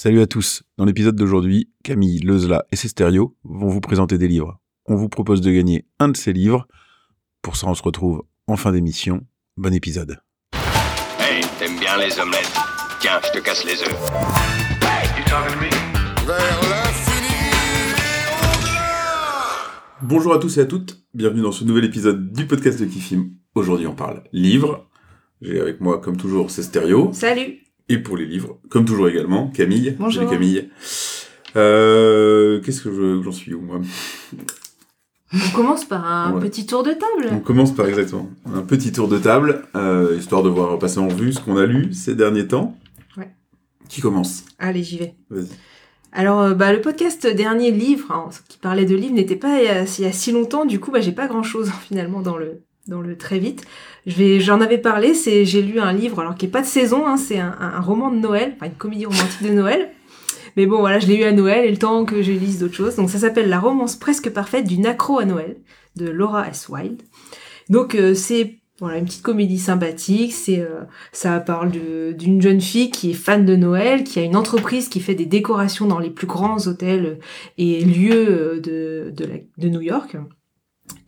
Salut à tous. Dans l'épisode d'aujourd'hui, Camille, Leuzla et ses stéréos vont vous présenter des livres. On vous propose de gagner un de ces livres. Pour ça, on se retrouve en fin d'émission. Bon épisode. Hey, t'aimes bien les omelettes Tiens, je te casse les œufs. Bonjour à tous et à toutes. Bienvenue dans ce nouvel épisode du podcast de Kifim. Aujourd'hui, on parle livres. J'ai avec moi, comme toujours, ces stéréos. Salut Et pour les livres, comme toujours également, Camille. Bonjour. Salut Camille. Euh, Qu'est-ce que je- j'en suis où, moi? On commence par un Ouais. petit tour de On table. commence par exactement un petit tour de table, euh, histoire de voir passer en revue ce qu'on a lu ces derniers temps. Ouais. Qui commence? Allez, j'y vais. Vas-y. Alors, euh, bah, le podcast dernier livre, hein, qui parlait de livres, n'était pas il y, a, il y a si longtemps. Du coup, bah, j'ai pas grand-chose finalement dans le dans le très vite. J'en avais parlé. C'est, j'ai lu un livre, alors qui est pas de saison. Hein, c'est un, roman de Noël, enfin une comédie romantique de Noël. Mais bon, voilà, je l'ai eu à Noël et le temps que je lise d'autres choses. Donc, ça s'appelle La romance presque parfaite d'une accro à Noël de Laura S. Wilde. Donc, euh, c'est voilà une petite comédie sympathique. Euh, ça parle d'une jeune fille qui est fan de Noël, qui a une entreprise qui fait des décorations dans les plus grands hôtels et lieux euh, de, de New York.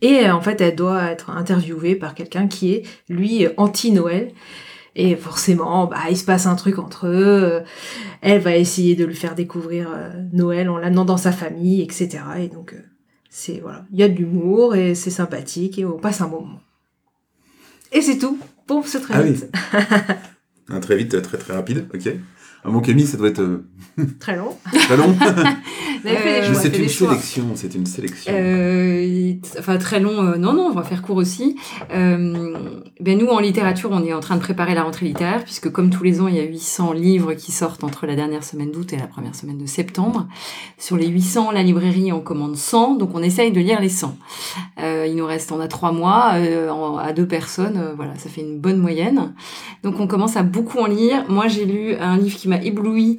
Et euh, en fait, elle doit être interviewée par quelqu'un qui est, lui, anti-Noël. Et forcément, bah, il se passe un truc entre eux. Elle va essayer de lui faire découvrir euh, Noël en l'amenant dans sa famille, etc. Et donc, euh, c'est voilà, il y a de l'humour et c'est sympathique et on passe un bon moment. Et c'est tout pour ce très Ah oui. vite. Un très vite, très très rapide, ok. Un bon Camille, ça doit être euh, Très long. très long. Euh, c'est une sélection, c'est une sélection. Enfin très long, euh, non non, on va faire court aussi. Euh, ben nous en littérature, on est en train de préparer la rentrée littéraire puisque comme tous les ans, il y a 800 livres qui sortent entre la dernière semaine d'août et la première semaine de septembre. Sur les 800, la librairie en commande 100, donc on essaye de lire les 100. Euh, il nous reste, on a trois mois euh, en- à deux personnes, euh, voilà, ça fait une bonne moyenne. Donc on commence à beaucoup en lire. Moi j'ai lu un livre qui m'a ébloui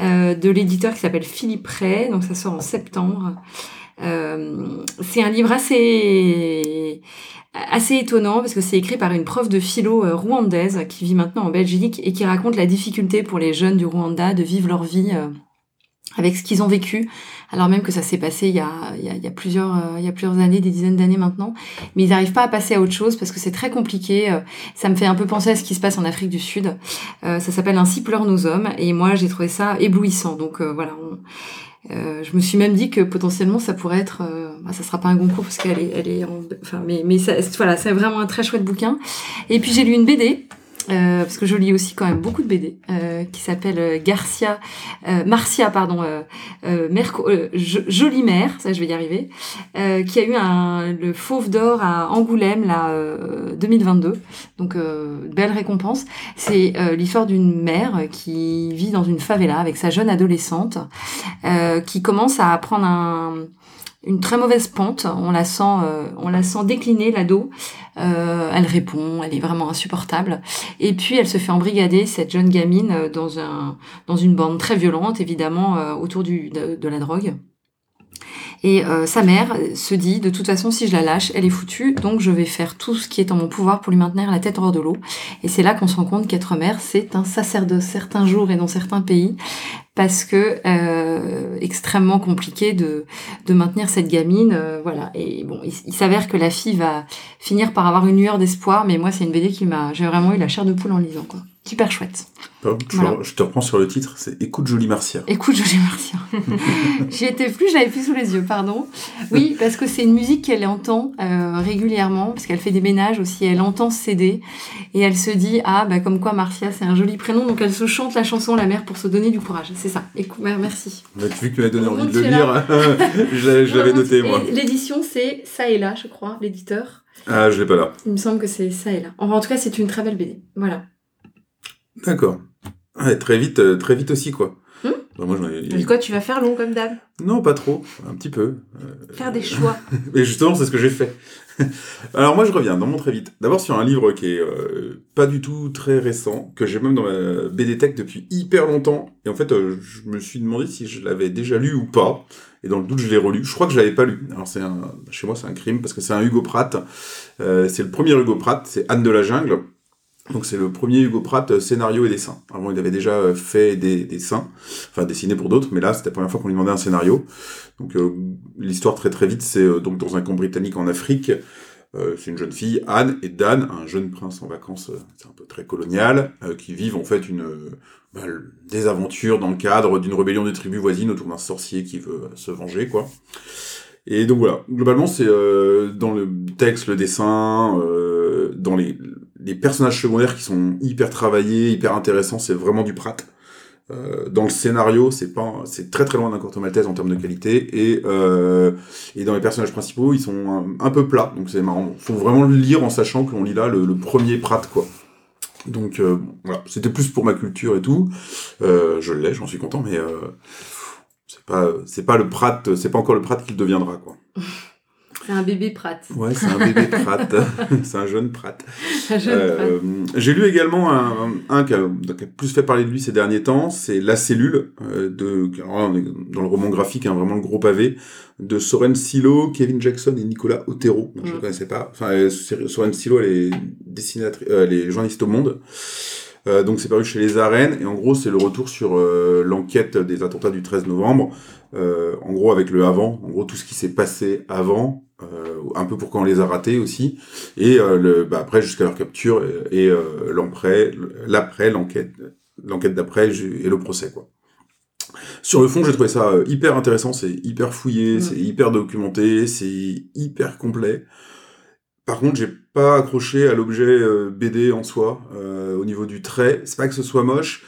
euh, de l'éditeur qui s'appelle Philippe Ray, donc ça sort en septembre. Euh, c'est un livre assez assez étonnant parce que c'est écrit par une prof de philo euh, rwandaise qui vit maintenant en Belgique et qui raconte la difficulté pour les jeunes du Rwanda de vivre leur vie avec ce qu'ils ont vécu, alors même que ça s'est passé il y a, plusieurs, années, des dizaines d'années maintenant, mais ils n'arrivent pas à passer à autre chose parce que c'est très compliqué. euh, Ça me fait un peu penser à ce qui se passe en Afrique du Sud. Euh, ça s'appelle Ainsi pleurent nos hommes et moi j'ai trouvé ça éblouissant. Donc euh, voilà, je me suis même dit que potentiellement ça pourrait être, euh, bah, ça sera pas un concours parce qu'elle est, elle est, en- enfin mais mais ça, voilà, c'est vraiment un très chouette bouquin. Et puis j'ai lu une BD. Euh, parce que je lis aussi quand même beaucoup de BD euh, qui s'appelle euh, Garcia euh, Marcia pardon euh, Merco, Jo- Jolie Mère ça je vais y arriver qui a eu un, le Fauve d'or à Angoulême là euh, 2022 donc belle récompense c'est l'histoire d'une mère qui vit dans une favela avec sa jeune adolescente, qui commence à prendre un- une très mauvaise pente. On la sent, euh, on la sent décliner l'ado. Euh, elle répond, elle est vraiment insupportable. Et puis elle se fait embrigader cette jeune gamine euh, dans un dans une bande très violente, évidemment euh, autour du de, de la drogue. Et euh, sa mère se dit, de toute façon, si je la lâche, elle est foutue, donc je vais faire tout ce qui est en mon pouvoir pour lui maintenir la tête hors de l'eau. Et c'est là qu'on se rend compte qu'être mère, c'est un sacerdoce certains jours et dans certains pays, parce que euh, extrêmement compliqué de, de maintenir cette gamine. euh, voilà. Et bon, il, il s'avère que la fille va finir par avoir une lueur d'espoir, mais moi, c'est une BD qui m'a... J'ai vraiment eu la chair de poule en lisant, quoi. Super chouette. Pardon, je, voilà. je te reprends sur le titre, c'est Écoute Jolie Marcia. Écoute, Jolie Marcia. J'y étais plus, je l'avais plus sous les yeux, pardon. Oui, parce que c'est une musique qu'elle entend euh, régulièrement, parce qu'elle fait des ménages aussi, elle entend CD, et elle se dit, ah, bah comme quoi Marcia, c'est un joli prénom, donc elle se chante la chanson La mère pour se donner du courage. C'est ça. Écoute, ouais, merci. Bah, vu que tu m'as donné envie de le lire, je l'avais- noté, moi. L'édition, c'est Ça et là, je crois, l'éditeur. Ah, je l'ai pas là. Il me semble que c'est Ça et là. Enfin, en tout cas, c'est une très belle BD. Voilà. D'accord. Ouais, très vite, euh, très vite aussi, quoi. Bah, moi, j'en ai- Du coup, tu vas faire long comme d'hab? Non, pas trop, un petit peu. Euh, Faire des choix. Et justement, c'est ce que j'ai fait. Alors moi, je reviens dans mon très vite. D'abord sur un livre qui est euh, pas du tout très récent, que j'ai même dans ma BD Tech depuis hyper longtemps. Et en fait, euh, je me suis demandé si je l'avais déjà lu ou pas. Et dans le doute, je l'ai relu. Je crois que je l'avais pas lu. Alors c'est un, chez moi, c'est un crime parce que c'est un Hugo Pratt. Euh, c'est le premier Hugo Pratt. C'est Anne de la jungle. Donc c'est le premier Hugo Pratt euh, scénario et dessin. Avant il avait déjà euh, fait des dessins, enfin dessiné pour d'autres, mais là c'était la première fois qu'on lui demandait un scénario. Donc euh, l'histoire très très vite, c'est euh, donc dans un camp britannique en Afrique. Euh, c'est une jeune fille, Anne, et Dan, un jeune prince en vacances, euh, c'est un peu très colonial, qui vivent en fait une bah, des aventures dans le cadre d'une rébellion des tribus voisines autour d'un sorcier qui veut se venger, quoi. Et donc voilà, globalement c'est dans le texte, le dessin, dans les, les personnages secondaires qui sont hyper travaillés, hyper intéressants, c'est vraiment du Pratt. Euh, dans le scénario, c'est pas, c'est très très loin d'un Corto Maltese en termes de qualité, et euh, et dans les personnages principaux, ils sont un, peu plats, donc c'est marrant. Faut vraiment le lire en sachant qu'on lit là le, premier Pratt, quoi. Donc euh, voilà, c'était plus pour ma culture et tout. Euh, je l'ai, j'en suis content, mais c'est pas, c'est pas le Pratt, c'est pas encore le Pratt qu'il deviendra, quoi. C'est un bébé Pratt. Ouais, c'est un bébé Pratt, c'est un jeune Pratt. Euh, J'ai lu également un, un qui, a, qui a plus fait parler de lui ces derniers temps, c'est La Cellule, euh, de, alors là, dans le roman graphique, hein, vraiment le gros pavé, de Soren Silo, Kevin Jackson et Nicolas Otero. Donc, Je ne Mm. connaissais pas. Enfin, euh, Soren Silo, elle est dessinatrice, elle est journaliste au Monde. Donc c'est paru chez Les Arènes et en gros c'est le retour sur l'enquête des attentats du 13 novembre. Euh, en gros avec le avant, en gros tout ce qui s'est passé avant, euh, un peu pourquoi on les a ratés aussi, et euh, le, bah, après jusqu'à leur capture et, euh, l'après, l'après, l'enquête, l'enquête d'après et le procès quoi. Sur le fond, j'ai trouvé ça hyper intéressant, c'est hyper fouillé, Mm. c'est hyper documenté, c'est hyper complet. Par contre, j'ai pas accroché à l'objet BD en soi, au niveau du trait. C'est pas que ce soit moche,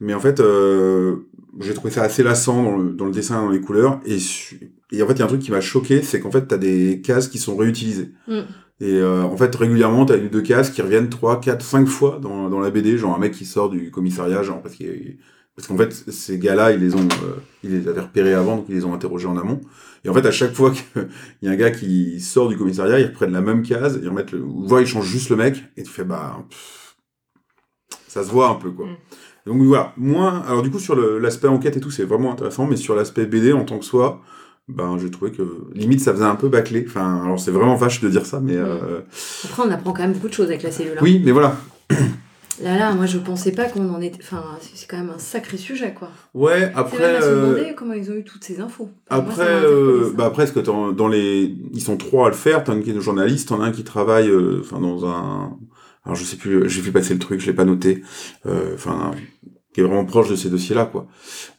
mais en fait, euh, j'ai trouvé ça assez lassant dans le, dans le dessin, dans les couleurs. Et, et en fait, il y a un truc qui m'a choqué, c'est qu'en fait, t'as des cases qui sont réutilisées. Mm. Et euh, en fait, régulièrement, t'as une deux cases qui reviennent 3, 4, 5 fois dans, dans la BD, genre un mec qui sort du commissariat, genre parce qu'il parce qu'en fait, ces gars-là, ils les ont, euh, ils les avaient repérés avant, donc ils les ont interrogés en amont. Et en fait, à chaque fois qu'il y a un gars qui sort du commissariat, ils reprennent la même case, ils remettent le, voire ils changent juste le mec, et tu fais, bah, pff, ça se voit un peu, quoi. Mm. Donc voilà, moins, alors du coup, sur l'aspect enquête et tout, c'est vraiment intéressant, mais sur l'aspect BD en tant que soi, ben, j'ai trouvé que, limite, ça faisait un peu bâclé. Enfin, alors c'est vraiment vache de dire ça, mais, euh, Après, on apprend quand même beaucoup de choses avec la cellule. hein. oui, mais voilà. Là, là, moi, je pensais pas qu'on en était. Enfin, c'est quand même un sacré sujet, quoi. Ouais, C'est même après, à se demander comment ils ont eu toutes ces infos. Enfin, Après, euh, bah après, ce que dans les, ils sont trois à le faire. T'en as un qui est journaliste, t'en as un qui travaille, euh, enfin dans un, alors je sais plus, j'ai vu passer le truc, je l'ai pas noté, euh, enfin qui est vraiment proche de ces dossiers-là, quoi.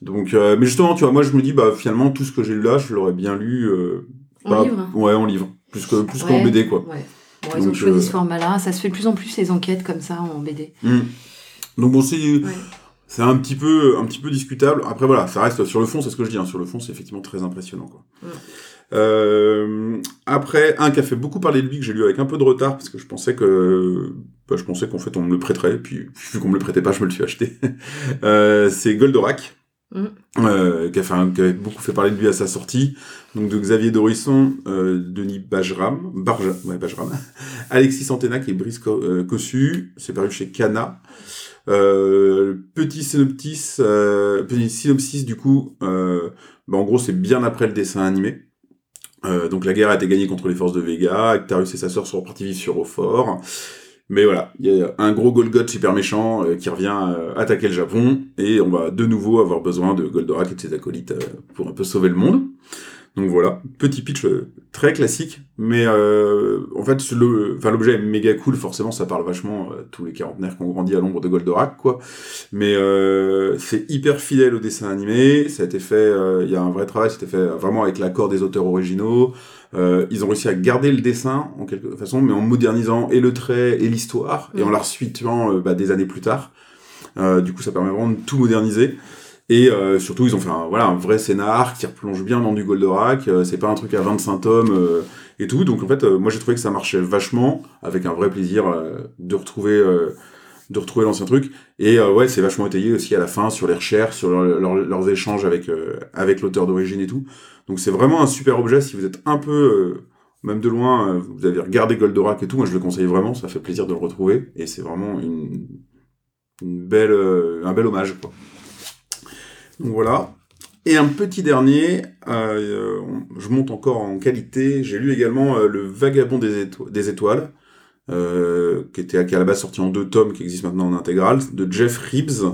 Donc, euh, mais justement, tu vois, moi je me dis, bah finalement tout ce que j'ai lu là, je l'aurais bien lu, euh, En pas- livre ouais, en livre, plus que plus qu'en. BD, quoi. Ouais. Bon, ils ont Donc, choisi euh, ce format-là. Ça se fait de plus en plus, les enquêtes comme ça en BD. Hmm. Donc bon, c'est Ouais. c'est un petit peu un petit peu discutable. Après voilà, ça reste sur le fond, c'est ce que je dis. hein, sur le fond, c'est effectivement très impressionnant. Quoi. Mm. Euh, après, un qui a fait beaucoup parler de lui que j'ai lu avec un peu de retard parce que je pensais que bah, je pensais qu'en fait on me le prêterait, puis vu qu'on me le prêtait pas, je me le suis acheté. euh, c'est Goldorak. Mm. Euh, qui, a fait un- qui avait beaucoup fait parler de lui à sa sortie, donc de Xavier Dorisson, euh, Denis Bajram, Barja, ouais, Bajram, Alexis Santenac et Brice Co- Cossu, c'est paru chez Cana. Euh, petit synopsis, petit synopsis du coup, bah, en gros c'est bien après le dessin animé. Donc la guerre a été gagnée contre les forces de Vega, Actarus et sa sœur sont repartis vivre sur Eau-Fort. Mais voilà, il y a un gros Golgoth super méchant euh, qui revient euh, attaquer le Japon, et on va de nouveau avoir besoin de Goldorak et de ses acolytes euh, pour un peu sauver le monde. Donc voilà, petit pitch euh, très classique, mais euh, en fait le, enfin l'objet est méga cool, forcément ça parle vachement à tous les quarantenaires qui ont grandi à l'ombre de Goldorak, quoi. Mais euh, c'est hyper fidèle au dessin animé, ça a été fait, euh, il y a un vrai travail, c'était fait vraiment avec l'accord des auteurs originaux. Euh, ils ont réussi à garder le dessin en quelque façon, mais en modernisant et le trait et l'histoire, et en Mhm. la resituant euh, bah, des années plus tard. Euh, du coup, ça permet vraiment de tout moderniser. Et euh, surtout, ils ont fait un, voilà, un vrai scénar qui replonge bien dans du Goldorak. Euh, c'est pas un truc à 25 tomes euh, et tout. Donc en fait, euh, moi j'ai trouvé que ça marchait vachement, avec un vrai plaisir de retrouver, de retrouver l'ancien truc. Et ouais, c'est vachement étayé aussi à la fin sur les recherches, sur leur- leur- leurs échanges avec avec l'auteur d'origine et tout. Donc c'est vraiment un super objet si vous êtes un peu même de loin, vous avez regardé Goldorak et tout, moi je le conseille vraiment, ça fait plaisir de le retrouver et c'est vraiment une, belle, un bel hommage. Quoi. Donc voilà. Et un petit dernier, euh, je monte encore en qualité, j'ai lu également euh, Le Vagabond des, éto- des étoiles, euh, qui était qui à la base sorti en deux tomes, qui existe maintenant en intégrale, de Jeff Reeves.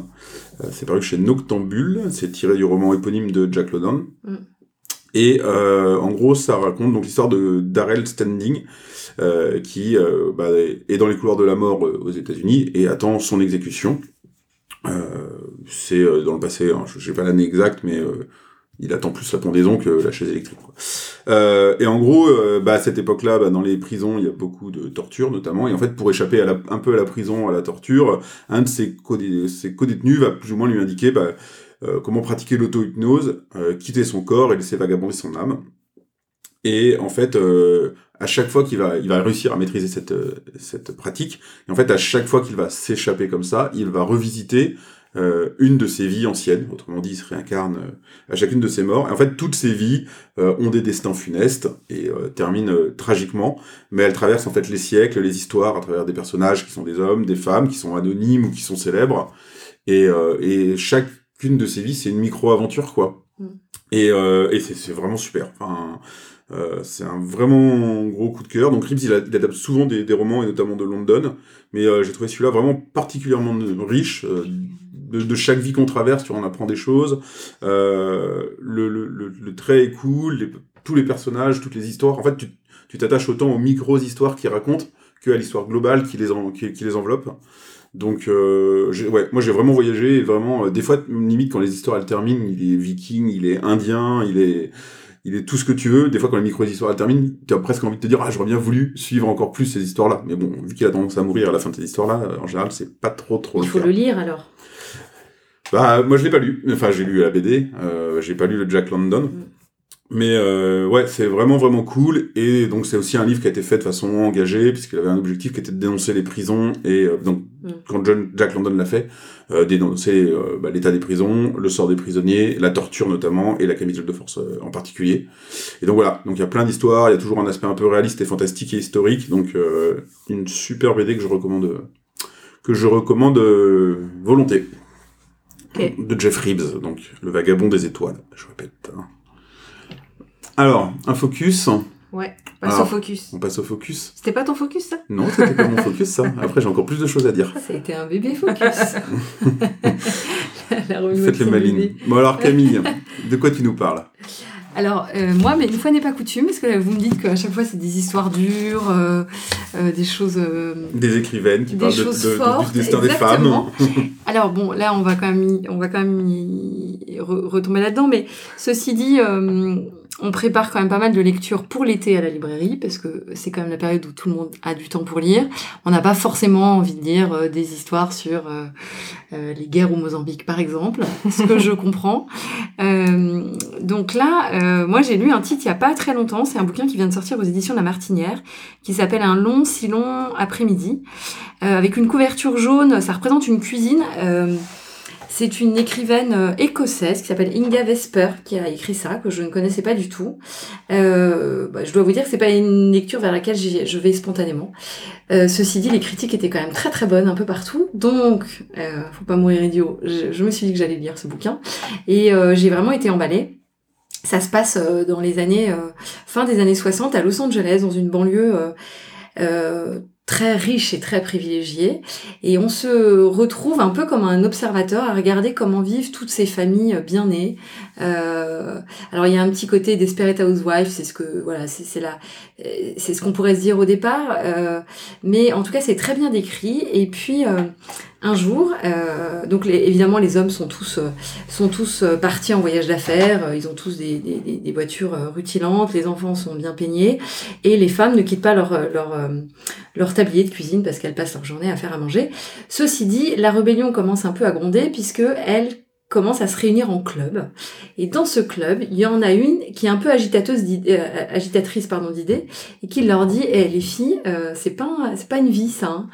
C'est paru chez Noctambule, c'est tiré du roman éponyme de Jack London. Mm. Et en gros, ça raconte donc l'histoire de Darrell Standing, qui bah, est dans les couloirs de la mort aux États-Unis et attend son exécution. Euh, c'est euh, dans le passé, hein, je sais pas l'année exacte, mais euh, il attend plus la pendaison que la chaise électrique. Euh, et en gros, bah, à cette époque-là, bah, dans les prisons, il y a beaucoup de torture notamment. Et en fait, pour échapper à la, un peu à la prison, à la torture, un de ses, co- ses co-détenus va plus ou moins lui indiquer bah, comment pratiquer l'auto-hypnose, quitter son corps et laisser vagabonder son âme. Et en fait, à chaque fois qu'il va, il va réussir à maîtriser cette, cette pratique, et en fait, à chaque fois qu'il va s'échapper comme ça, il va revisiter euh, une de ses vies anciennes, autrement dit, il se réincarne euh, à chacune de ses morts. Et en fait, toutes ces vies euh, ont des destins funestes et terminent tragiquement, mais elles traversent en fait les siècles, les histoires à travers des personnages qui sont des hommes, des femmes, qui sont anonymes ou qui sont célèbres. Et, et chacune de ces vies, c'est une micro-aventure, quoi. Mm. Et, et c'est c'est vraiment super. Enfin, euh, c'est un vraiment gros coup de cœur. Donc Reeves, il, adapte souvent des, des romans, et notamment de London, mais euh, j'ai trouvé celui-là vraiment particulièrement riche. euh, de, de chaque vie qu'on traverse, tu en apprends des choses. Euh, le, le, le, le trait est cool, les- tous les personnages, toutes les histoires. En fait, tu tu t'attaches autant aux micro-histoires qu'ils racontent que à l'histoire globale qui les, en- qui, qui les enveloppe. Donc, euh, ouais, moi j'ai vraiment voyagé, et vraiment, euh, des fois, limite, quand les histoires elles terminent, il est viking, il est indien, il est, il est tout ce que tu veux. Des fois, quand les micro-histoires elles terminent, tu as presque envie de te dire, ah, j'aurais bien voulu suivre encore plus ces histoires-là. Mais bon, vu qu'il a tendance à mourir à la fin de ces histoires-là, en général, c'est pas trop, trop Il faut le lire alors. Bah, moi, je l'ai pas lu. Enfin, j'ai lu la BD. Euh, j'ai pas lu le Jack London. Mm. Mais euh, ouais, c'est vraiment vraiment cool. Et donc, c'est aussi un livre qui a été fait de façon engagée, puisqu'il avait un objectif qui était de dénoncer les prisons. Et euh, donc, Mm. quand John, Jack London l'a fait, euh, dénoncer euh, bah, l'état des prisons, le sort des prisonniers, la torture notamment, et la camisole de force euh, en particulier. Et donc voilà, donc il y a plein d'histoires, il y a toujours un aspect un peu réaliste et fantastique et historique. Donc, euh, une super BD que je recommande, que je recommande volonté De Jeff Reeves, donc le vagabond des étoiles, je répète. hein. Alors, un focus, Ouais, passe Alors. au focus. on passe au focus. C'était pas ton focus, ça? Non, c'était pas mon focus ça. Après, j'ai encore plus de choses à dire. Ça a été un bébé focus. La Faites le maligne. Bon alors Camille, de quoi tu nous parles? Alors, euh, moi, mais une fois n'est pas coutume, parce que là, vous me dites qu'à chaque fois, c'est des histoires dures, euh, euh, des choses... euh, Des écrivaines qui Des parlent de, choses de- de- fortes, du destin exactement. des femmes. Alors bon, là, on va quand même, y- on va quand même y re- retomber là-dedans, mais ceci dit, euh, on prépare quand même pas mal de lectures pour l'été à la librairie, parce que c'est quand même la période où tout le monde a du temps pour lire. On n'a pas forcément envie de lire euh, des histoires sur euh, euh, les guerres au Mozambique, par exemple, ce que je comprends. Donc là, moi j'ai lu un titre il y a pas très longtemps, c'est un bouquin qui vient de sortir aux éditions de La Martinière, qui s'appelle Un long, si long après-midi, avec une couverture jaune, ça représente une cuisine. C'est une écrivaine euh, écossaise qui s'appelle Inga Vesper qui a écrit ça, que je ne connaissais pas du tout. Euh, bah, je dois vous dire que c'est pas une lecture vers laquelle je vais spontanément. Euh, ceci dit, les critiques étaient quand même très très bonnes un peu partout, donc euh, faut pas mourir idiot. Je, me suis dit que j'allais lire ce bouquin et j'ai vraiment été emballée. Ça se passe dans les années fin des années 60 à Los Angeles, dans une banlieue très riche et très privilégiée. Et on se retrouve un peu comme un observateur à regarder comment vivent toutes ces familles bien nées. Euh, alors il y a un petit côté Desperate Housewives, c'est ce que voilà, c'est c'est euh, c'est ce qu'on pourrait se dire au départ. Euh, mais en tout cas c'est très bien décrit. Et puis euh, un jour, euh, donc évidemment les hommes sont tous euh, sont tous partis en voyage d'affaires. Ils ont tous des, des, des- voitures rutilantes. Les enfants sont bien peignés et les femmes ne quittent pas leur leur leur tablier de cuisine parce qu'elles passent leur journée à faire à manger. Ceci dit, la rébellion commence un peu à gronder puisque elles commencent à se réunir en club. Et dans ce club, il y en a une qui est un peu agitateuse euh, agitatrice pardon d'idées et qui leur dit "Eh les filles, euh, c'est pas c'est pas une vie ça. hein.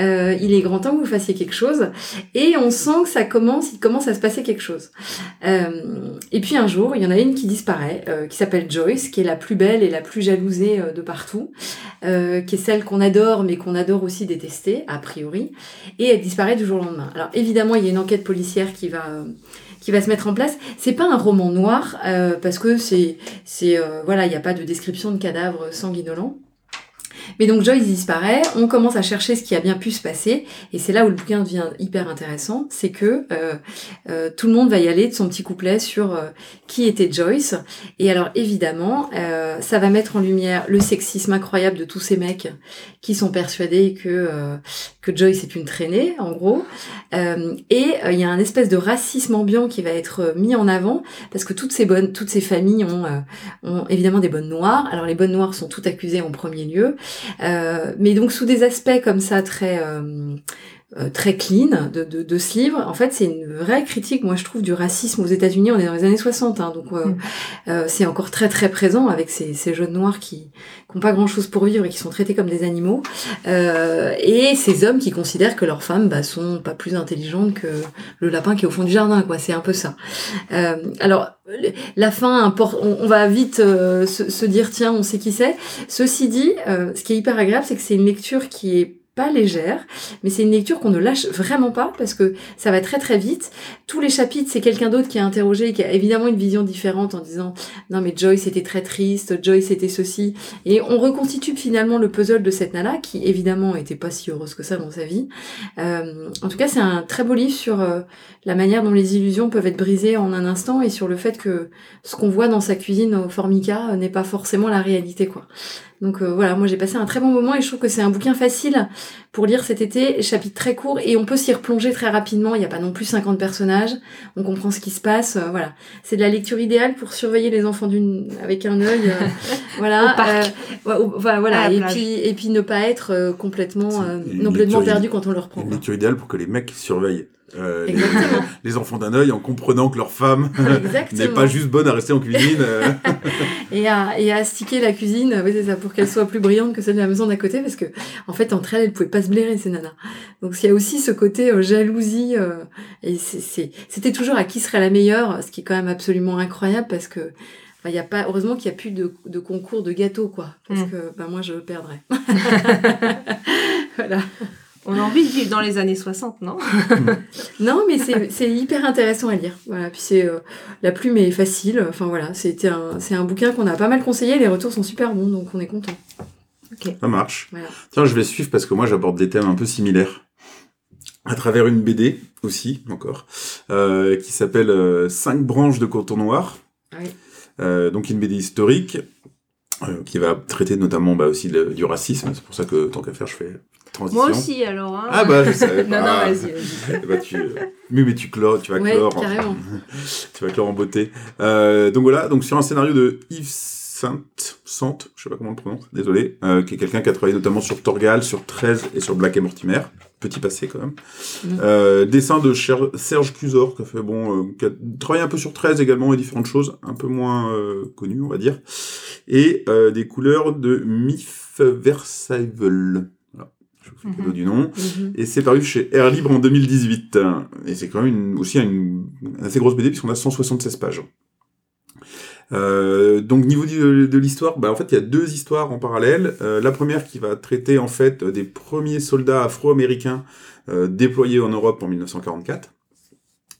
Euh, il est grand temps que vous fassiez quelque chose." Et on sent que ça commence, il commence à se passer quelque chose. Euh, et puis un jour, il y en a une qui disparaît, qui s'appelle Joyce, qui est la plus belle et la plus jalousée de partout qui est celle qu'on adore, mais qu'on adore aussi détester, a priori, et elle disparaît du jour au lendemain. Alors évidemment, il y a une enquête policière qui va qui va se mettre en place. C'est pas un roman noir euh, parce que c'est c'est euh, voilà, il n'y a pas de description de cadavres sanguinolents. Mais donc Joyce disparaît, on commence à chercher ce qui a bien pu se passer, et c'est là où le bouquin devient hyper intéressant, c'est que euh, euh, tout le monde va y aller de son petit couplet sur euh, qui était Joyce. Et alors évidemment, euh, ça va mettre en lumière le sexisme incroyable de tous ces mecs qui sont persuadés que euh, que Joyce est une traînée, en gros. Euh, et il y a un espèce de racisme ambiant qui va être mis en avant parce que toutes ces bonnes, toutes ces familles ont, ont évidemment des bonnes noires. Alors les bonnes noires sont toutes accusées en premier lieu, mais donc sous des aspects comme ça très euh, très clean de, de, de ce livre. En fait, c'est une vraie critique, moi je trouve, du racisme aux États-Unis. On est dans les années 60, hein, donc euh, Mm. euh, c'est encore très très présent avec ces, ces jeunes noirs qui n'ont pas grand-chose pour vivre et qui sont traités comme des animaux. Euh, et ces hommes qui considèrent que leurs femmes bah, sont pas plus intelligentes que le lapin qui est au fond du jardin, quoi. C'est un peu ça. Euh, alors la fin, importe, on, on va vite euh, se, se dire tiens, on sait qui c'est. Ceci dit, euh, ce qui est hyper agréable, c'est que c'est une lecture qui est pas légère, mais c'est une lecture qu'on ne lâche vraiment pas parce que ça va très très vite. Tous les chapitres, c'est quelqu'un d'autre qui est interrogé et qui a évidemment une vision différente en disant non mais Joyce était très triste, Joyce était ceci, et on reconstitue finalement le puzzle de cette nana qui évidemment était pas si heureuse que ça dans sa vie. Euh, en tout cas, c'est un très beau livre sur euh, la manière dont les illusions peuvent être brisées en un instant et sur le fait que ce qu'on voit dans sa cuisine au Formica euh, n'est pas forcément la réalité quoi. Donc euh, voilà, moi j'ai passé un très bon moment et je trouve que c'est un bouquin facile pour lire cet été, chapitre très court et on peut s'y replonger très rapidement, il n'y a pas non plus 50 personnages, on comprend ce qui se passe, euh, voilà. C'est de la lecture idéale pour surveiller les enfants d'une avec un œil euh, voilà, Au parc. euh, ouais, au- voilà, et plage. puis et puis ne pas être euh, complètement euh, complètement perdu quand on le reprend. Une lecture idéale pour que les mecs surveillent euh, les, enfants d'un œil en comprenant que leur femme n'est pas juste bonne à rester en cuisine. euh. et à, et à astiquer la cuisine, oui, ça, pour qu'elle soit plus brillante que celle de la maison d'à côté, parce que, en fait, entre elles, elles pouvaient pas se blairer, ces nanas. Donc, il y a aussi ce côté euh, jalousie, euh, et c'était toujours à qui serait la meilleure, ce qui est quand même absolument incroyable, parce que, il y a pas, heureusement qu'il n'y a plus de, de concours de gâteaux, quoi, parce Mm. que, bah, moi, je perdrais. voilà. On a envie de vivre dans les années 60, non Non, mais c'est hyper intéressant à lire. Voilà, puis c'est euh, la plume est facile. Enfin voilà, c'était un c'est un bouquin qu'on a pas mal conseillé. Les retours sont super bons, donc on est content. Ça marche. Voilà. Tiens, je vais suivre parce que moi j'aborde des thèmes un peu similaires à travers une BD aussi encore euh, qui s'appelle euh, Cinq branches de coton noir. Oui. Euh, donc une BD historique euh, qui va traiter notamment bah, aussi le- du racisme. C'est pour ça que tant qu'à faire, je fais transition. Moi aussi, alors. Hein. Ah bah je savais non, pas. non, vas-y, vas-y. Eh bah, tu, mais, mais tu clores, tu vas Ouais, clore. carrément. tu vas clore en beauté. Euh, donc voilà, donc sur un scénario de Yves Saint, Sant, je sais pas comment on le prononce, désolé, euh, qui est quelqu'un qui a travaillé notamment sur Torgal, sur 13 et sur Black et Mortimer. Petit passé quand même. Euh, dessin de Cher- Serge Cusor, qui a fait bon, euh, qui a travaillé un peu sur 13 également et différentes choses, un peu moins connues, on va dire. Et des couleurs de Mif Versaivel. Je vous fais Mhm. du nom. Mhm. Et c'est paru chez Air Libre en 2018. Et c'est quand même une- aussi une, assez grosse BD puisqu'on a 176 pages. Euh, donc niveau de, de l'histoire, bah en fait il y a deux histoires en parallèle. Euh, la première qui va traiter en fait des premiers soldats afro-américains euh, déployés en Europe en 1944,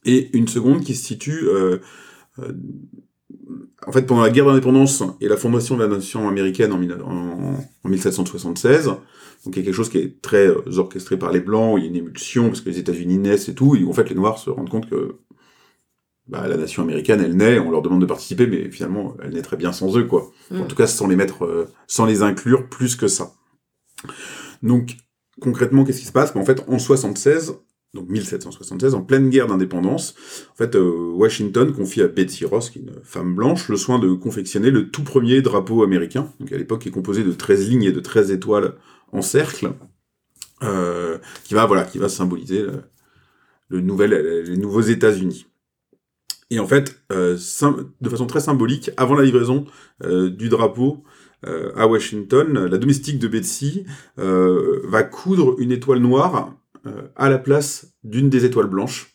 et une seconde qui se situe en fait pendant la guerre d'indépendance et la fondation de la nation américaine en, en 1776. Donc il y a quelque chose qui est très euh, orchestré par les blancs, où il y a une émulsion parce que les États-Unis naissent et tout, et où en fait les Noirs se rendent compte que bah, la nation américaine, elle naît, on leur demande de participer, mais finalement, elle naît très bien sans eux, quoi. Mm. En tout cas, sans les mettre, euh, sans les inclure plus que ça. Donc, concrètement, qu'est-ce qui se passe? Bah, En fait, en 76, donc 1776, en pleine guerre d'indépendance, en fait, euh, Washington confie à Betsy Ross, qui est une femme blanche, le soin de confectionner le tout premier drapeau américain, donc à l'époque, qui est composé de 13 lignes et de 13 étoiles en cercle, euh, qui va, voilà, qui va symboliser le, nouvel, les nouveaux États-Unis. Et en fait, euh, de façon très symbolique, avant la livraison euh, du drapeau à Washington, la domestique de Betsy va coudre une étoile noire à la place d'une des étoiles blanches,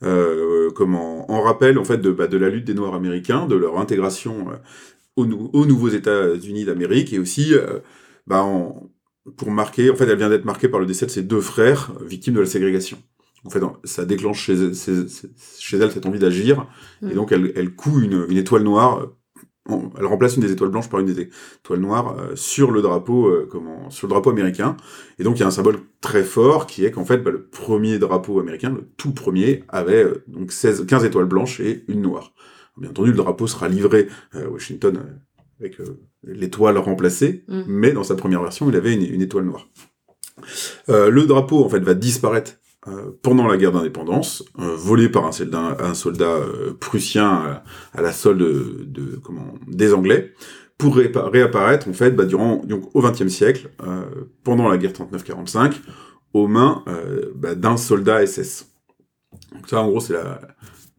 comme en, rappel en fait de, bah, de la lutte des Noirs américains, de leur intégration aux, nou- aux nouveaux États-Unis d'Amérique, et aussi bah, en- pour marquer, en fait, elle vient d'être marquée par le décès de ses deux frères euh, victimes de la ségrégation. En fait, ça déclenche chez, chez- chez elle cette envie d'agir, et Mm. donc elle, elle coud une, une étoile noire en- elle remplace une des étoiles blanches par une des étoiles noires euh, sur le drapeau, euh, comment, sur le drapeau américain. Et donc il y a un symbole très fort qui est qu'en fait, bah, le premier drapeau américain, le tout premier, avait euh, donc 16, 15 étoiles blanches et une noire. Bien entendu, le drapeau sera livré à Washington euh, avec euh, l'étoile remplacée, Mm. mais dans sa première version, il avait une, une étoile noire. Euh, le drapeau, en fait, va disparaître euh, pendant la guerre d'indépendance, euh, volé par un soldat, un soldat prussien à, la solde de, de- comment, des Anglais, pour réapparaître, en fait, bah, durant, donc, au XXe siècle, pendant la guerre 39-45, aux mains bah, d'un soldat SS. Donc ça, en gros, c'est la,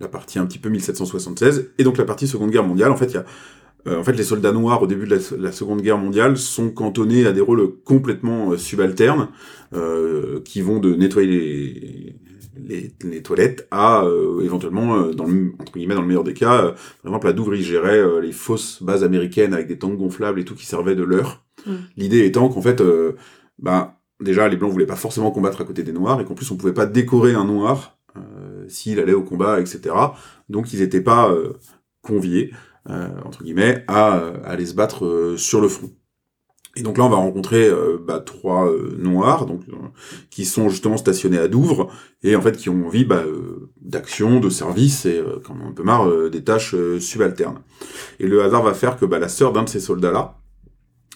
la partie un petit peu 1776. Et donc la partie Seconde Guerre mondiale, en fait, il y a en fait, les soldats noirs au début de la, la Seconde Guerre mondiale sont cantonnés à des rôles complètement euh, subalternes, euh, qui vont de nettoyer les, les, les toilettes à euh, éventuellement, euh, dans le, entre guillemets, dans le meilleur des cas, euh, par exemple, à Douvres, ils géraient euh, les fausses bases américaines avec des tanks gonflables et tout qui servaient de leurre. Mm. L'idée étant qu'en fait, euh, bah, déjà, les blancs voulaient pas forcément combattre à côté des noirs et qu'en plus, on pouvait pas décorer un noir euh, s'il allait au combat, etc. Donc, ils étaient pas euh, conviés euh, entre guillemets, à, euh, à aller se battre euh, sur le front. Et donc là, on va rencontrer euh, bah, trois euh, noirs, donc euh, qui sont justement stationnés à Douvres et en fait qui ont envie bah, euh, d'action, de service et euh, quand même un peu marre euh, des tâches euh, subalternes. Et le hasard va faire que bah, la sœur d'un de ces soldats-là,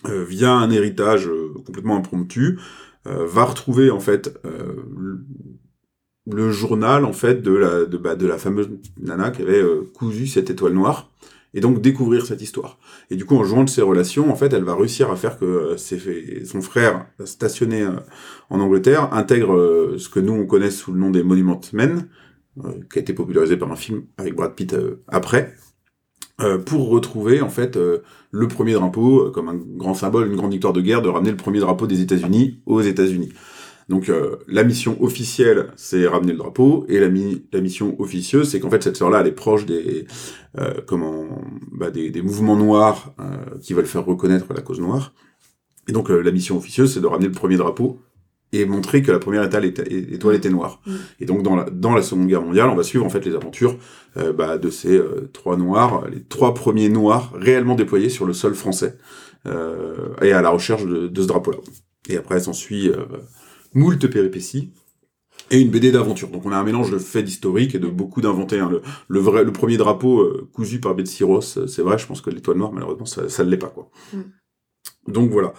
euh, via un héritage euh, complètement impromptu, euh, va retrouver en fait euh, le- journal en fait de la de, bah, de la fameuse nana qui avait euh, cousu cette étoile noire et donc découvrir cette histoire. Et du coup, en jouant de ces relations, en fait, elle va réussir à faire que euh, son frère, stationné euh, en Angleterre, intègre euh, ce que nous on connaît sous le nom des Monument Men, qui a été popularisé par un film avec Brad Pitt après, pour retrouver en fait le premier drapeau comme un grand symbole, une grande victoire de guerre, de ramener le premier drapeau des États-Unis aux États-Unis. Donc euh, la mission officielle, c'est ramener le drapeau, et la, mi- la mission officieuse, c'est qu'en fait cette sœur-là, elle est proche des euh, comment bah, des, des mouvements noirs euh, qui veulent faire reconnaître la cause noire. Et donc la mission officieuse, c'est de ramener le premier drapeau et montrer que la première étoile était, étoile était noire. Mm. Et donc dans la, dans la Seconde Guerre mondiale, on va suivre en fait les aventures euh, bah, de ces euh, trois noirs, les trois premiers noirs réellement déployés sur le sol français euh, et à la recherche de, de ce drapeau-là. Et après, s'ensuit moult péripéties et une BD d'aventure. Donc on a un mélange de faits d'historique et de beaucoup d'inventés. hein. Le, le vrai, le premier drapeau euh, cousu par Betsy Ross, euh, c'est vrai. Je pense que l'étoile noire, malheureusement, ça, ne l'est pas quoi. Donc voilà.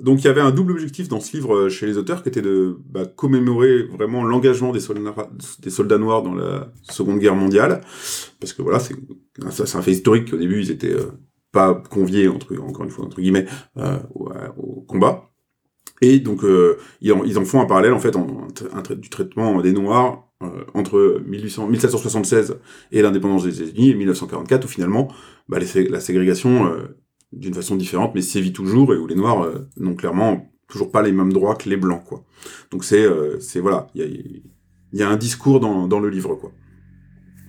Donc il y avait un double objectif dans ce livre euh, chez les auteurs qui était de bah, commémorer vraiment l'engagement des soldats, des soldats noirs dans la Seconde Guerre mondiale, parce que voilà, c'est un fait historique qu'au début ils étaient euh, pas conviés entre encore une fois entre guillemets euh, au, au combat. Et donc euh, ils, en, font un parallèle en fait du traitement des noirs euh, entre 1800, 1776 et l'indépendance des États-Unis et 1944 où finalement bah, la ségrégation euh, d'une façon différente, mais sévit toujours, et où les Noirs euh, n'ont clairement toujours pas les mêmes droits que les Blancs, quoi. Donc c'est, euh, c'est voilà, il y y a un discours dans, dans le livre, quoi,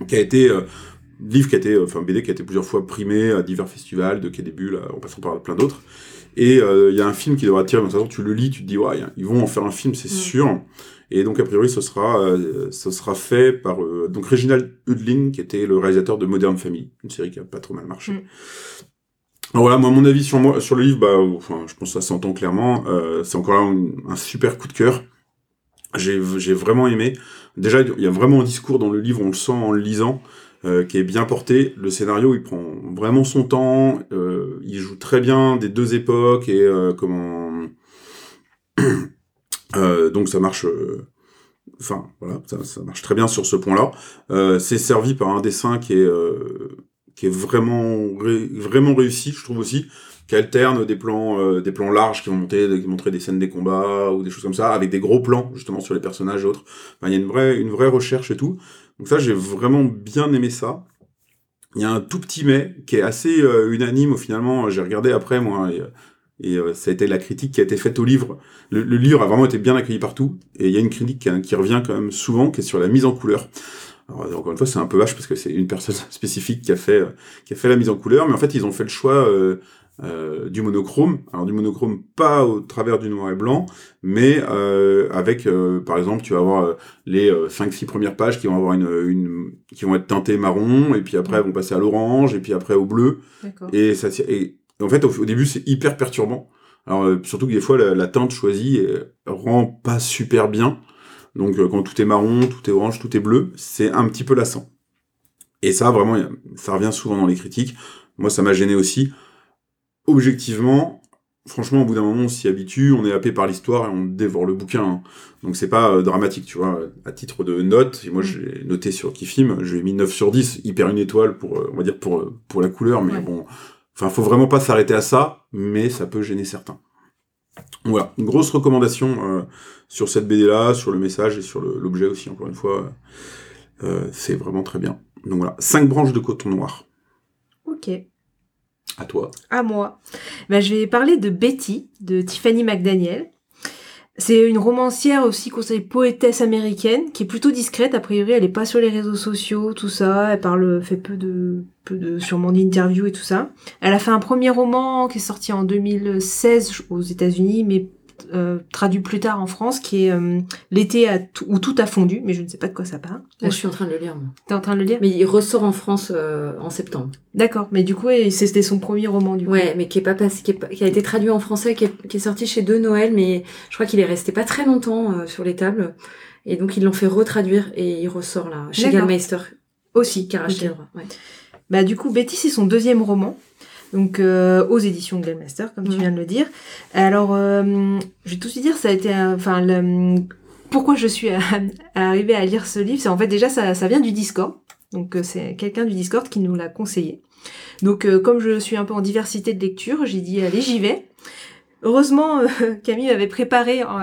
qui a été, euh, livre qui a été, enfin BD qui a été plusieurs fois primé à divers festivals, de Quai des Bulles, en passant par plein d'autres. Et euh, il y a un film qui devra tirer, de toute façon tu le lis, tu te dis, ouais, ils vont en faire un film, c'est Mm. sûr. Et donc a priori ce sera, euh, ce sera fait par euh, donc Reginald Hudlin, qui était le réalisateur de Modern Family, une série qui a pas trop mal marché. Mm. Alors voilà, moi, mon avis sur moi, sur le livre, bah, enfin, je pense que ça s'entend clairement. C'est encore là un, un super coup de cœur. J'ai, j'ai vraiment aimé. Déjà, il y a vraiment un discours dans le livre, on le sent en le lisant, euh, qui est bien porté. Le scénario, il prend vraiment son temps. Euh, il joue très bien des deux époques et euh, comment. Donc ça marche. Enfin, voilà, ça, marche très bien sur ce point-là. C'est servi par un dessin qui est qui est vraiment vraiment réussi, je trouve aussi, qui alterne des plans des plans larges qui vont monter, qui montrer des scènes des combats ou des choses comme ça, avec des gros plans justement sur les personnages et autres. Il y a une vraie une vraie recherche et tout. Donc ça, j'ai vraiment bien aimé ça. Il y a un tout petit mais qui est assez euh, unanime. Finalement, j'ai regardé après moi. Et, et euh, ça a été la critique qui a été faite au livre. Le, livre a vraiment été bien accueilli partout. Et il y a une critique qui, revient quand même souvent, qui est sur la mise en couleur. Alors, encore une fois, c'est un peu vache parce que c'est une personne spécifique qui a fait euh, qui a fait la mise en couleur, mais en fait, ils ont fait le choix euh, du monochrome. Alors du monochrome pas au travers du noir et blanc, mais euh, avec, euh, par exemple, tu vas avoir les 5-6 premières pages qui vont avoir une, une, qui vont être teintées marron, et puis après elles vont passer à l'orange, et puis après au bleu. Et ça, et en fait, au, au début, c'est hyper perturbant. Alors surtout que des fois, la, la teinte choisie rend pas super bien. Donc quand tout est marron, tout est orange, tout est bleu, c'est un petit peu lassant. Et ça, vraiment, ça revient souvent dans les critiques. Moi, ça m'a gêné aussi. Objectivement, franchement, au bout d'un moment, on s'y habitue, on est happé par l'histoire et on dévore le bouquin. hein. Donc c'est pas euh, dramatique, tu vois. À titre de note, et moi j'ai noté sur Kifim, je lui ai mis 9 sur 10, hyper une étoile pour, euh, on va dire, pour, euh, pour la couleur, mais Ouais. bon, enfin, faut vraiment pas s'arrêter à ça, mais ça peut gêner certains. Voilà, une grosse recommandation euh, sur cette BD-là, sur le message et sur l'objet aussi, encore une fois. C'est vraiment très bien. Donc voilà, 5 branches de coton noir. Ok. À toi. À moi. Ben, je vais parler de Betty, de Tiffany McDaniel. C'est une romancière aussi considérée poétesse américaine, qui est plutôt discrète. A priori, elle est pas sur les réseaux sociaux, tout ça. Elle parle, fait peu de, peu de, sûrement d'interviews et tout ça. Elle a fait un premier roman qui est sorti en 2016 aux États-Unis, mais euh, traduit plus tard en France, qui est euh, L'été où tout a fondu, mais je ne sais pas de quoi ça parle. Là, je suis en train de le lire. T'es en train de le lire? Mais il ressort en France euh, en septembre. D'accord, mais du coup, c'était son premier roman, du coup. Ouais, mais qui est pas passé, qui, est pas- qui a été traduit en français, qui est, qui est sorti chez De Noël, mais je crois qu'il est resté pas très longtemps sur les tables. Et donc ils l'ont fait retraduire et il ressort là chez. Gallmeister Aussi. qui a racheté. Ouais. Bah du coup, Betty, c'est son deuxième roman, donc euh, aux éditions Glenmaster, comme tu Mhm. viens de le dire. Alors, euh, je vais tout de suite dire, ça a été, enfin, pourquoi je suis arrivée à lire ce livre, c'est en fait déjà ça, ça vient du Discord. Donc euh, c'est quelqu'un du Discord qui nous l'a conseillé. Donc euh, comme je suis un peu en diversité de lecture, j'ai dit allez j'y vais. Heureusement, euh, Camille m'avait préparé en,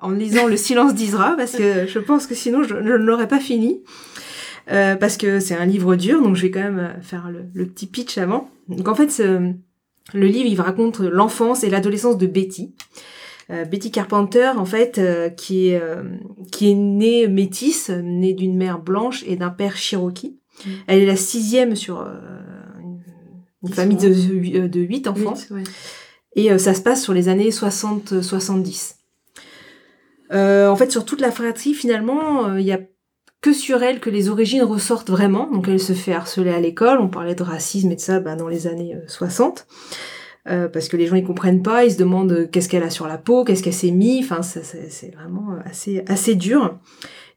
en lisant Le silence d'Isra, parce que je pense que sinon je, je ne l'aurais pas fini. Euh, parce que c'est un livre dur, donc je vais quand même euh, faire le, le petit pitch avant. Donc en fait, le livre, il raconte l'enfance et l'adolescence de Betty. Euh, Betty Carpenter, en fait, euh, qui, est, euh, qui est née métisse, née d'une mère blanche et d'un père cherokee. Mm. Elle est la sixième sur une, famille de, de huit enfants. Ouais. Et ça se passe sur les années 60-70. Euh, en fait, sur toute la fratrie, finalement, il y a que sur elle que les origines ressortent vraiment. Donc elle se fait harceler à l'école. On parlait de racisme et de ça bah, dans les années euh, 60. Euh, parce que les gens ils comprennent pas, ils se demandent euh, qu'est-ce qu'elle a sur la peau, qu'est-ce qu'elle s'est mis. Enfin, c'est vraiment euh, assez assez dur.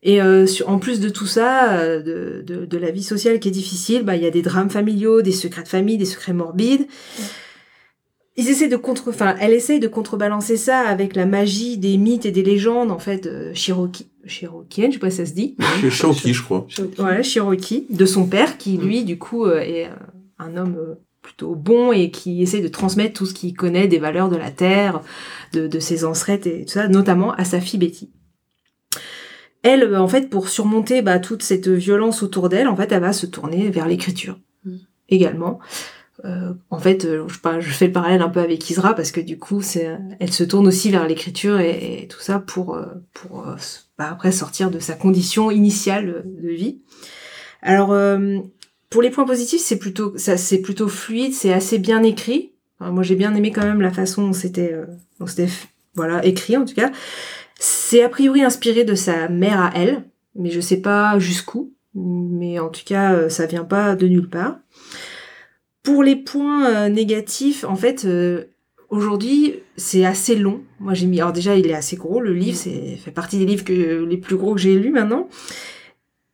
Et euh, en plus de tout ça, euh, de, de, de la vie sociale qui est difficile, bah il y a des drames familiaux, des secrets de famille, des secrets morbides. Ils essaient de contre, enfin, elle essaye de contrebalancer ça avec la magie des mythes et des légendes en fait euh, Cherokee, Cherokeeenne, je sais pas si ça se dit. Chez Cherokee, je crois. Ouais, Cherokee, de son père, qui lui, du coup, euh, est un homme euh, plutôt bon et qui essaie de transmettre tout ce qu'il connaît des valeurs de la terre, de, de ses ancêtres et tout ça, notamment à sa fille Betty. Elle, euh, en fait, pour surmonter bah, toute cette violence autour d'elle, en fait, elle va se tourner vers l'écriture Mm. également. Euh, en fait, euh, je, pas, je fais le parallèle un peu avec Isra parce que du coup, c'est, elle se tourne aussi vers l'écriture et, tout ça pour, euh, pour euh, bah, après sortir de sa condition initiale de vie. Alors, euh, pour les points positifs, c'est plutôt, ça, c'est plutôt fluide, c'est assez bien écrit. Moi, j'ai bien aimé quand même la façon dont c'était, euh, dont c'était, voilà, écrit en tout cas. C'est a priori inspiré de sa mère à elle, mais je sais pas jusqu'où. Mais en tout cas, ça vient pas de nulle part. Pour les points euh, négatifs, en fait, euh, aujourd'hui, c'est assez long. Moi, j'ai mis. Alors déjà, il est assez gros. Le livre, c'est fait partie des livres que les plus gros que j'ai lus maintenant.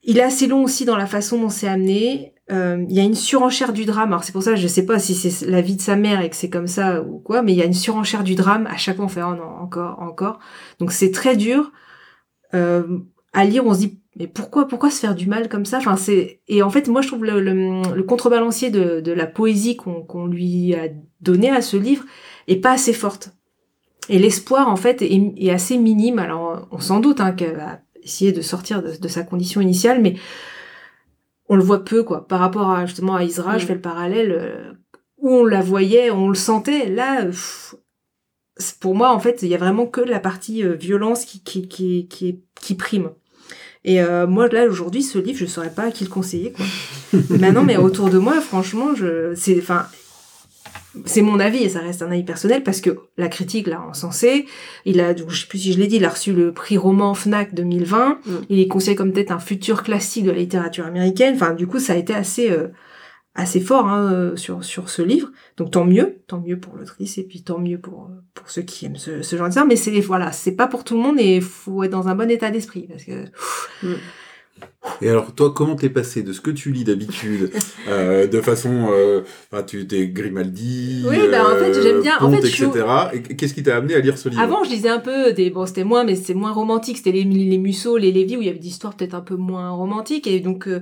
Il est assez long aussi dans la façon dont c'est amené. Euh, Il y a une surenchère du drame. Alors c'est pour ça, je sais pas si c'est la vie de sa mère et que c'est comme ça ou quoi, mais il y a une surenchère du drame. À chaque fois, on fait oh non, encore, encore. Donc c'est très dur. Euh, à lire, on se dit mais pourquoi, pourquoi se faire du mal comme ça? Enfin c'est et en fait moi je trouve le, le, le contrebalancier de, de la poésie qu'on lui a donné à ce livre est pas assez forte. Et l'espoir en fait est, est assez minime. Alors on s'en doute hein, qu'elle va essayer de sortir de, de sa condition initiale, mais on le voit peu quoi. Par rapport à justement à Isra, Mm. je fais le parallèle euh, où on la voyait, on le sentait. Là, pff, pour moi en fait, il y a vraiment que la partie euh, violence qui qui qui qui, qui prime. Et euh, moi là aujourd'hui, ce livre, je saurais pas à qui le conseiller quoi. Maintenant, mais autour de moi, franchement, je c'est enfin c'est mon avis et ça reste un avis personnel parce que la critique l'a encensé. Il a, je sais plus si je l'ai dit, il a reçu le prix roman Fnac 2020. Mm. Il est considéré comme peut-être un futur classique de la littérature américaine. Enfin, du coup, ça a été assez, euh, assez fort hein, euh, sur sur ce livre. Donc tant mieux, tant mieux pour l'autrice et puis tant mieux pour euh, pour ceux qui aiment ce, ce genre de ça. Mais c'est voilà, c'est pas pour tout le monde et il faut être dans un bon état d'esprit parce que Et alors, toi, comment t'es passé de ce que tu lis d'habitude, euh, de façon, euh, enfin, tu t'es Grimaldi, Oui, bah, en fait, j'aime bien- en Comte, fait, je etc. Et qu'est-ce qui t'a amené à lire ce livre? Avant, je lisais un peu des. Bon, c'était moins, mais c'était moins romantique. C'était les, les Musso, les Lévy, où il y avait des histoires peut-être un peu moins romantiques. Et donc, euh,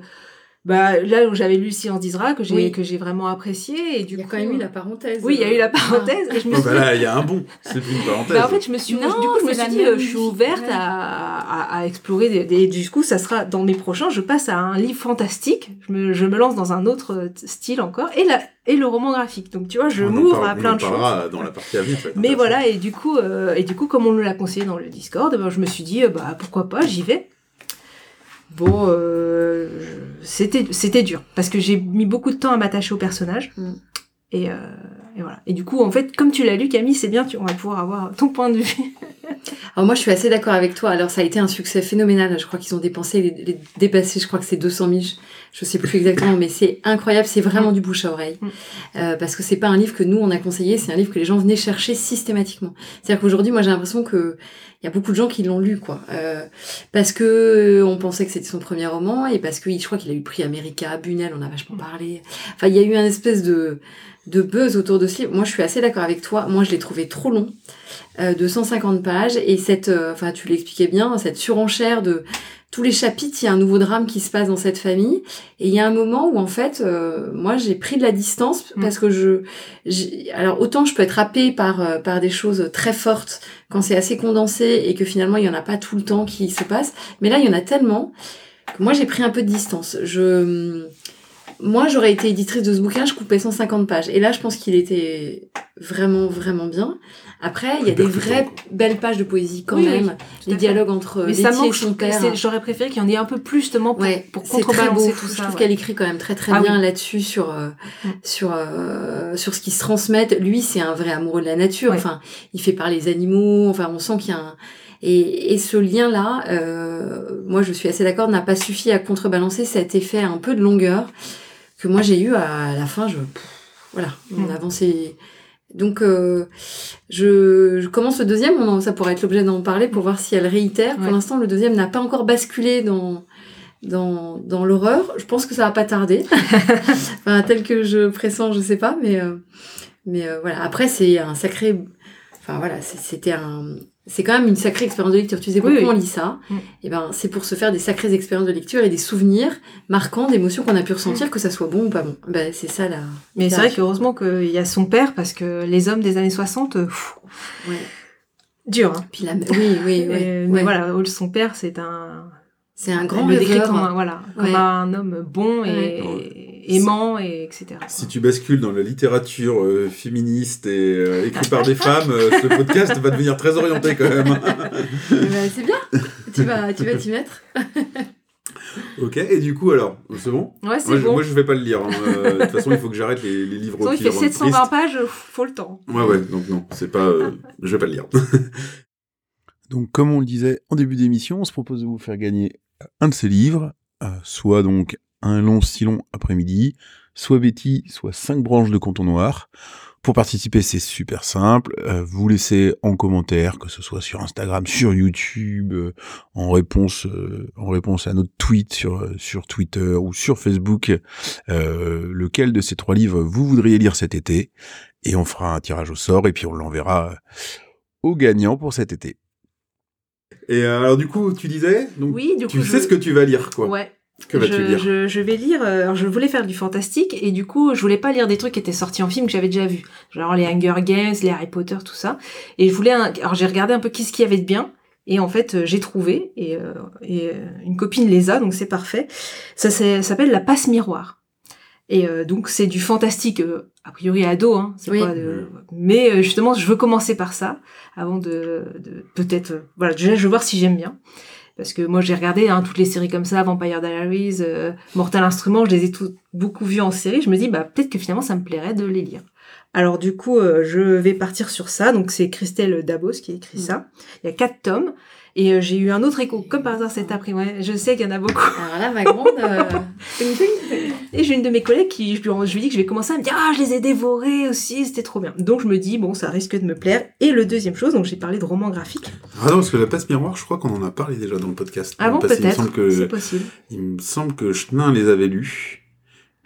bah, là où j'avais lu Silence d'Isra, que j'ai Oui. que j'ai vraiment apprécié. Et du Il y a coup, quand même eu euh, la parenthèse. Oui, il y a eu la parenthèse. Et je me Oh, suis bah là, il y a un bon, c'est plus une parenthèse. Bah, en fait, je me suis, Non, du coup, je me suis dit, euh, je suis ouverte ouais. à, à, à explorer des, des- du coup, ça sera dans mes prochains, je passe à un livre fantastique. Je me, je me lance dans un autre euh, style encore et la, et le roman graphique. Donc, tu vois, je m'ouvre à plein on en de choses. parlera dans la partie à venir. Mais voilà, et du coup, euh, et du coup, comme on nous l'a conseillé dans le Discord, ben, je me suis dit, euh, bah pourquoi pas, j'y vais. Bon, euh, je- c'était c'était dur parce que j'ai mis beaucoup de temps à m'attacher au personnage. Mm. Et, euh, et voilà. Et du coup, en fait, comme tu l'as lu, Camille, c'est bien, tu, on va pouvoir avoir ton point de vue. Alors moi, je suis assez d'accord avec toi. Alors ça a été un succès phénoménal. Je crois qu'ils ont dépensé, les, les- dépassé, je crois que c'est 200 000. Je, sais plus exactement, mais c'est incroyable. C'est vraiment du bouche à oreille. Mm. Euh, parce que c'est pas un livre que nous on a conseillé. C'est un livre que les gens venaient chercher systématiquement. C'est-à-dire qu'aujourd'hui, moi, j'ai l'impression que il y a beaucoup de gens qui l'ont lu, quoi. Euh, parce que euh, on pensait que c'était son premier roman et parce que je crois qu'il a eu le prix America, Bunel, on a vachement parlé. Enfin, il y a eu un espèce de de buzz autour de ce livre. Moi, je suis assez d'accord avec toi. Moi, je l'ai trouvé trop long, euh, de 150 pages, et cette, euh, enfin, tu l'expliquais bien, cette surenchère de tous les chapitres, il y a un nouveau drame qui se passe dans cette famille, et il y a un moment où en fait, euh, moi, j'ai pris de la distance Mm. parce que je, j'ai- alors autant je peux être happée par euh, par des choses très fortes quand c'est assez condensé et que finalement il y en a pas tout le temps qui se passe, mais là il y en a tellement que moi j'ai pris un peu de distance. Je moi, j'aurais été éditrice de ce bouquin, je coupais 150 pages. Et là, je pense qu'il était vraiment, vraiment bien. Après, il y a des vraies quoi. belles pages de poésie quand Oui, même. les dialogues entre Mais Letty ça et manque, son je- père. j'aurais préféré qu'il y en ait un peu plus justement pour, Ouais, pour c'est très beau. contrebalancer tout je ça. trouve ouais. qu'elle écrit quand même très très Ah bien oui. là-dessus sur euh, Mm. sur euh, sur ce qui se transmettent. Lui, c'est un vrai amoureux de la nature. Ouais. Enfin, il fait parler les animaux. Enfin, on sent qu'il y a un et, et ce lien-là, euh, moi, je suis assez d'accord, n'a pas suffi à contrebalancer cet effet un peu de longueur que moi j'ai eu à la fin. Je pff, voilà, on Mm. avançait. Donc, euh, je, je commence le deuxième. On en- ça pourrait être l'objet d'en parler pour voir si elle réitère. Pour l'instant, le deuxième n'a pas encore basculé dans dans, dans l'horreur. Je pense que ça va pas tarder. enfin, tel que je pressens, je sais pas, mais euh, mais euh, voilà. Après, c'est un sacré. Enfin voilà, c'était un. C'est quand même une sacrée expérience de lecture. Tu sais pourquoi oui. on lit ça Mm. Et ben, c'est pour se faire des sacrées expériences de lecture et des souvenirs marquants d'émotions qu'on a pu ressentir, que ça soit bon ou pas bon. Ben, c'est ça là. Mais c'est vrai qu'heureusement qu'il y a son père parce que les hommes des années 60, euh, pff, Ouais. dur. Hein. Puis la. Oui, oui, oui. Ouais. Mais voilà, son père, c'est un. C'est un grand le décrit comme un, voilà, comme Ouais. un homme bon et. Aimant et etc. Si tu bascules dans la littérature euh, féministe et euh, écrite par des femmes, euh, ce podcast va devenir très orienté quand même. Eh ben, c'est bien. tu vas, tu vas t'y mettre. ok, et du coup alors, c'est bon? Ouais, c'est moi, je, bon. moi je vais pas le lire. hein. Euh, De toute façon, il faut que j'arrête les, les livres Sinon, il fait rendent 720 triste. pages, faut le temps. Ouais, ouais, donc non, c'est pas. euh, je vais pas le lire. donc, comme on le disait en début d'émission, on se propose de vous faire gagner un de ces livres, euh, soit donc un long si long après-midi, soit Betty, soit cinq branches de canton noir. Pour participer, c'est super simple. Euh, vous laissez en commentaire, que ce soit sur Instagram, sur YouTube, euh, en réponse, euh, en réponse à notre tweet sur sur Twitter ou sur Facebook, euh, lequel de ces trois livres vous voudriez lire cet été, et on fera un tirage au sort et puis on l'enverra au gagnant pour cet été. Et alors du coup, tu disais, donc Oui, du tu coup, sais je- ce que tu vas lire, quoi. Ouais. Que vas-tu je, lire je, je vais lire. euh, Alors, je voulais faire du fantastique et du coup, je voulais pas lire des trucs qui étaient sortis en film que j'avais déjà vus, genre les Hunger Games, les Harry Potter, tout ça. Et je voulais. Un... Alors, j'ai regardé un peu qu'est-ce qu'il y avait de bien. Et en fait, euh, j'ai trouvé et, euh, et une copine les a, donc c'est parfait. Ça s'appelle la passe miroir. Et euh, donc c'est du fantastique euh, a priori ado, hein. Oui. pas de... Mais euh, justement, je veux commencer par ça avant de, de peut-être. euh, voilà, déjà je veux voir si j'aime bien. Parce que moi, j'ai regardé hein, toutes les séries comme ça, Vampire Diaries, euh, Mortal Instruments, je les ai toutes beaucoup vues en série. Je me dis, bah, peut-être que finalement, ça me plairait de les lire. Alors du coup, euh, je vais partir sur ça. Donc c'est Christelle Dabos qui écrit ça. Il y a quatre tomes. Et euh, j'ai eu un autre écho, comme par hasard cet après-midi. Je sais qu'il y en a beaucoup. Alors là, ma grande. euh. Et j'ai une de mes collègues qui, je lui, je lui dis que je vais commencer à me dire, ah, je les ai dévorés aussi, c'était trop bien. Donc je me dis, bon, ça risque de me plaire. Et le deuxième chose, donc j'ai parlé de romans graphiques. Ah non, parce que la passe miroir, je crois qu'on en a parlé déjà dans le podcast. Me peut-être, c'est possible. Il me semble que Chenin les avait lus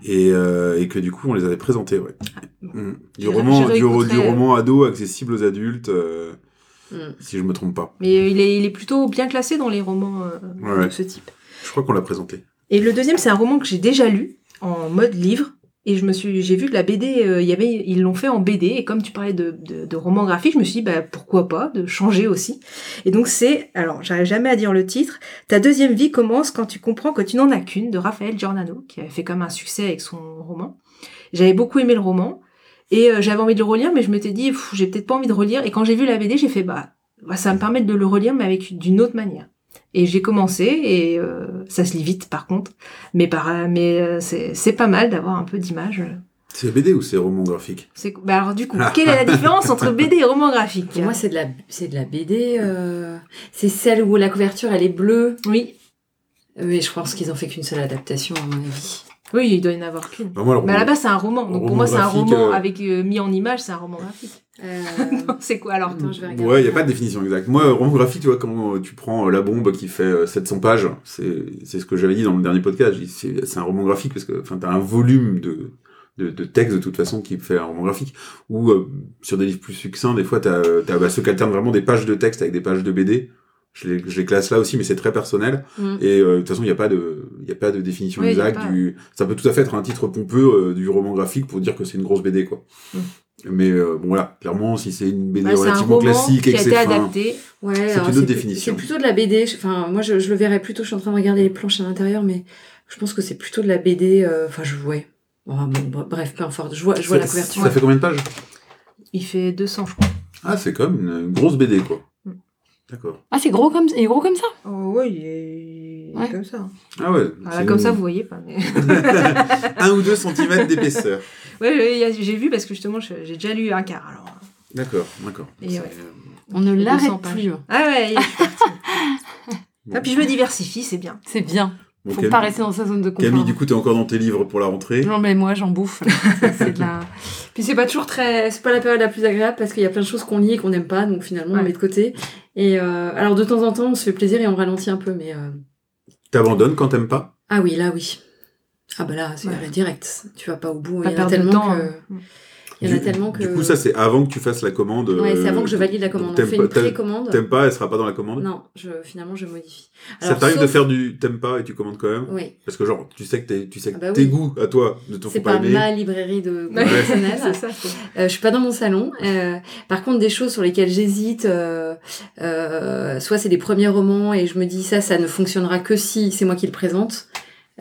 et, euh, et que du coup on les avait présentés, ouais. Mm. Du, roman, du, roman ado accessible aux adultes, euh, Mm. si je me trompe pas. Mais il est, il est plutôt bien classé dans les romans euh, Ouais. de ce type. Je crois qu'on l'a présenté. Et le deuxième, c'est un roman que j'ai déjà lu en mode livre. Et je me suis, j'ai vu que la BD, euh, y avait, ils l'ont fait en BD. Et comme tu parlais de, de, de romans graphiques, je me suis dit, bah, pourquoi pas, de changer aussi. Et donc c'est, alors, j'arrive jamais à dire le titre. Ta deuxième vie commence quand tu comprends que tu n'en as qu'une, de Raphaël Giordano, qui avait fait comme un succès avec son roman. J'avais beaucoup aimé le roman. Et euh, j'avais envie de le relire, mais je m'étais dit, j'ai peut-être pas envie de relire. Et quand j'ai vu la BD, j'ai fait, bah, bah, ça va me permettre de le relire, mais avec d'une autre manière. Et j'ai commencé, et euh, ça se lit vite par contre. Mais, par, mais euh, c'est c'est pas mal d'avoir un peu d'image. C'est BD ou c'est roman graphique? C'est bah alors du coup, quelle est la différence entre BD et roman graphique? Pour moi, c'est de la, c'est de la BD. euh, C'est celle où la couverture elle est bleue. Oui, Oui, je pense qu'ils ont fait qu'une seule adaptation à mon avis. Oui, il doit y en avoir qu'une. Bah, Mais à la base, c'est un roman. Donc pour moi, c'est un roman euh, avec euh, mis en image, c'est un roman graphique. Euh, Non, c'est quoi alors Attends, je vais regarder. Ouais, il n'y a pas de définition exacte. Moi, euh, roman graphique, tu vois, quand euh, tu prends La Bombe qui fait euh, 700 pages, c'est c'est ce que j'avais dit dans le dernier podcast. C'est c'est un roman graphique parce que tu as un volume de, de, de texte de toute façon qui fait un roman graphique. Ou euh, sur des livres plus succincts, des fois, tu as, bah, ceux qui alternent vraiment des pages de texte avec des pages de BD. Je les, je les classe là aussi, mais c'est très personnel. Mm. Et euh, de toute façon, il n'y a, pas de- il y a pas de définition Oui, exacte. pas. Du... Ça peut tout à fait être un titre pompeux euh, du roman graphique pour dire que c'est une grosse BD, quoi. Mm. Mais euh, bon, voilà, clairement, si c'est une BD Bah, C'est un relativement roman classique qui et a que été adapté. Ouais, C'est une autre définition. C'est plutôt de la BD. Enfin, moi, je, je le verrais plutôt. Je suis en train de regarder les planches à l'intérieur, mais je pense que c'est plutôt de la BD. euh, Enfin, je. Oh, bon, bref, peu importe. Je vois, je vois la couverture. Ça fait combien de pages? Il fait 200, je crois. Ah, c'est comme une, une grosse BD, quoi. D'accord. Ah, c'est gros comme, il est gros comme ça? Oh ouais, il est, il est Ouais. comme ça. Ah ouais. Voilà, c'est comme ça, vous voyez pas. Mais... un ou deux centimètres d'épaisseur. il a- j'ai vu parce que justement, j'ai déjà lu un quart. Alors. D'accord, d'accord. Ouais. euh, On ne 200 l'arrête plus. Ah ouais, je suis partie. bon. Ah, puis je me diversifie, c'est bien. C'est bien. Bon, Faut Camille- pas rester dans sa zone de confort. Camille, du coup, t'es encore dans tes livres pour la rentrée. Non mais moi j'en bouffe. C'est- la. Puis c'est pas toujours très, c'est pas la période la plus agréable parce qu'il y a plein de choses qu'on lit et qu'on n'aime pas, donc finalement on met de côté. Et euh, alors de temps en temps on se fait plaisir et on ralentit un peu, mais euh, T'abandonnes quand t'aimes pas? Ah oui là oui. Ah bah là c'est Ouais. direct. Tu vas pas au bout. Pas Il y en a perdre de tellement temps. que. hein. Il y en a Du- tellement que. Du coup, ça, c'est avant que tu fasses la commande. Ouais, c'est euh, avant que je valide la commande. On t'aimes fait pas- une précommande. T'aimes pas, elle sera pas dans la commande Non, je, finalement je modifie. Ça Alors, t'arrive de faire du t'aimes pas et tu commandes quand même Oui, Parce que genre, tu sais que, t'es- tu sais que Ah bah tes goûts à toi ne te c'est font pas pas aimer. ma librairie de Ouais, professionnel. c'est ça. Euh, je suis pas dans mon salon. Euh, par contre, des choses sur lesquelles j'hésite, euh, euh, soit c'est des premiers romans et je me dis ça, ça ne fonctionnera que si c'est moi qui le présente.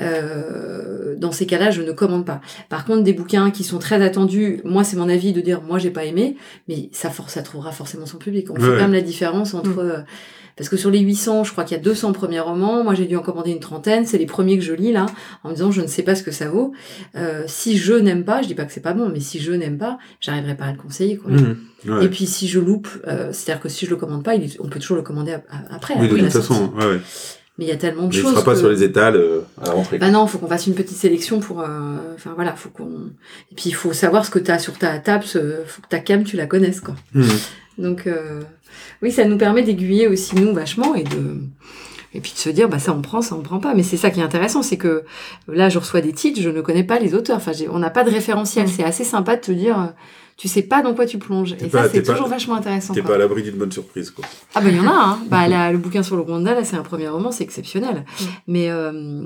Euh, dans ces cas-là, je ne commande pas. Par contre, des bouquins qui sont très attendus, moi c'est mon avis de dire moi j'ai pas aimé, mais ça force, ça trouvera forcément son public. On fait quand même la différence entre Mm. euh, parce que sur les 800, je crois qu'il y a 200 premiers romans. Moi, j'ai dû en commander une trentaine. C'est les premiers que je lis là, en me disant je ne sais pas ce que ça vaut. Euh, si je n'aime pas, je dis pas que c'est pas bon, mais si je n'aime pas, j'arriverai pas à le conseiller. Quoi. Ouais. Et puis si je loupe, euh, c'est-à-dire que si je le commande pas, il est- on peut toujours le commander après. oui, de après toute façon, ouais, ouais. Mais il y a tellement de Mais il choses. sera pas que- sur les étals euh, à la rentrée. Bah non, faut qu'on fasse une petite sélection pour. euh, Enfin voilà, faut qu'on. Et puis il faut savoir ce que tu as sur ta table. ce- Faut que ta cam tu la connaisses quoi. Mhm. Donc euh, oui, ça nous permet d'aiguiller aussi nous vachement et de et puis de se dire bah ça on prend, ça on prend pas. Mais c'est ça qui est intéressant, c'est que là je reçois des titres, je ne connais pas les auteurs. Enfin j'ai- on n'a pas de référentiel. Mm. C'est assez sympa de te dire. Tu sais pas dans quoi tu plonges. T'es Et pas- ça, c'est pas- toujours vachement intéressant. T'es pas à l'abri d'une bonne surprise, quoi. Ah bah il y en a, hein. bah, là, le bouquin sur le Rwanda, là c'est un premier roman, c'est exceptionnel. Mm. Mais euh,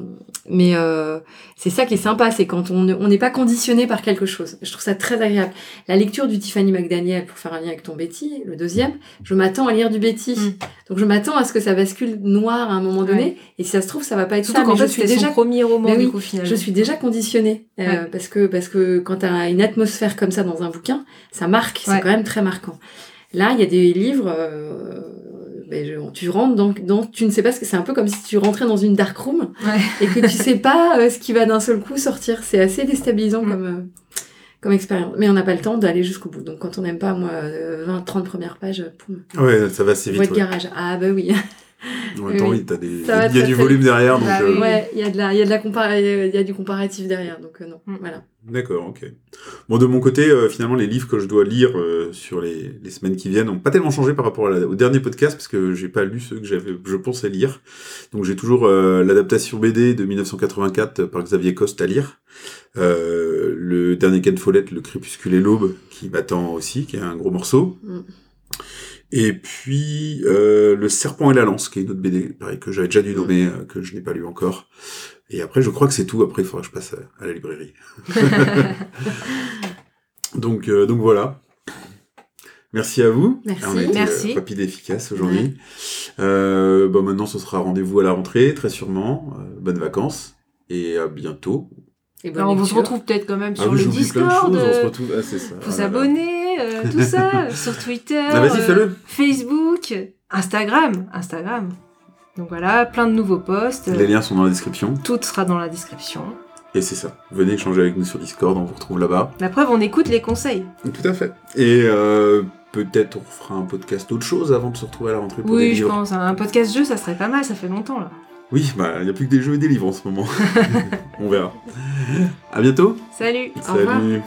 mais euh, c'est ça qui est sympa, c'est quand on n'est pas conditionné par quelque chose. Je trouve ça très agréable. La lecture du Tiffany McDaniel, pour faire un lien avec ton Betty, le deuxième, je m'attends à lire du Betty. Mm. Donc je m'attends à ce que ça bascule noir à un moment donné, Ouais. et si ça se trouve ça va pas être Surtout ça, mais fait, je suis déjà son premier roman, Mais du coup, finalement. je suis déjà conditionnée euh, Ouais. parce que parce que quand tu as une atmosphère comme ça dans un bouquin, ça marque, c'est Ouais. quand même très marquant. Là, il y a des livres, euh, ben, je- tu rentres dans, dans- tu ne sais pas ce que c'est un peu comme si tu rentrais dans une dark room Ouais. et que tu sais pas euh, ce qui va d'un seul coup sortir. C'est assez déstabilisant Mm. comme, euh, comme expérience. Mais on n'a pas le temps d'aller jusqu'au bout. Donc quand on n'aime pas, moi, euh, 20, 30 premières pages, poum, Ouais, ça va assez vite. ouais. garage. Ah bah oui. En même temps, Oui. oui, t'as des... Ça va il y a du volume derrière, donc... Bah euh. Ouais, il y a de la, il y a de la compara- il y a du comparatif derrière. Donc euh, non, Mm. voilà. D'accord, ok. Bon, de mon côté, euh, finalement, les livres que je dois lire euh, sur les, les semaines qui viennent n'ont pas tellement changé par rapport à la- au dernier podcast, parce que j'ai pas lu ceux que j'avais, je pensais lire. Donc j'ai toujours euh, l'adaptation BD de 1984 par Xavier Coste à lire. Euh, le dernier Ken Follett, Le Crépuscule et l'Aube, qui m'attend aussi, qui est un gros morceau. Mm. Et puis euh, Le Serpent et la Lance, qui est une autre BD, pareil, que j'avais déjà dû nommer, euh, que je n'ai pas lu encore. Et après, je crois que c'est tout. Après, il faudra que je passe à, à la librairie. donc, euh, donc voilà. Merci à vous. Merci. On a été Merci. euh, rapide et efficace aujourd'hui. Euh, bon, maintenant, ce sera rendez-vous à la rentrée, très sûrement. Euh, bonnes vacances. Et à bientôt. Et bonne Alors, on se lecture. retrouve peut-être quand même Ah sur oui, le j'oublie plein de Discord. choses. On se retrouve. Ah, c'est ça. Faut Ah là là. s'abonner, euh, tout ça, sur Twitter, Ah, vas-y, euh. Facebook, Instagram, Instagram. Donc voilà, plein de nouveaux posts. Les liens sont dans la description. Tout sera dans la description. Et c'est ça. Venez échanger avec nous sur Discord. On vous retrouve là-bas. La preuve, on écoute les conseils. Tout à fait. Et euh, peut-être on fera un podcast autre chose avant de se retrouver à la rentrée pour des Oui, je livres. pense. Un podcast jeu, ça serait pas mal, ça fait longtemps là. Oui, bah, il n'y a plus que des jeux et des livres en ce moment. on verra. À bientôt. Salut Au revoir. Salut.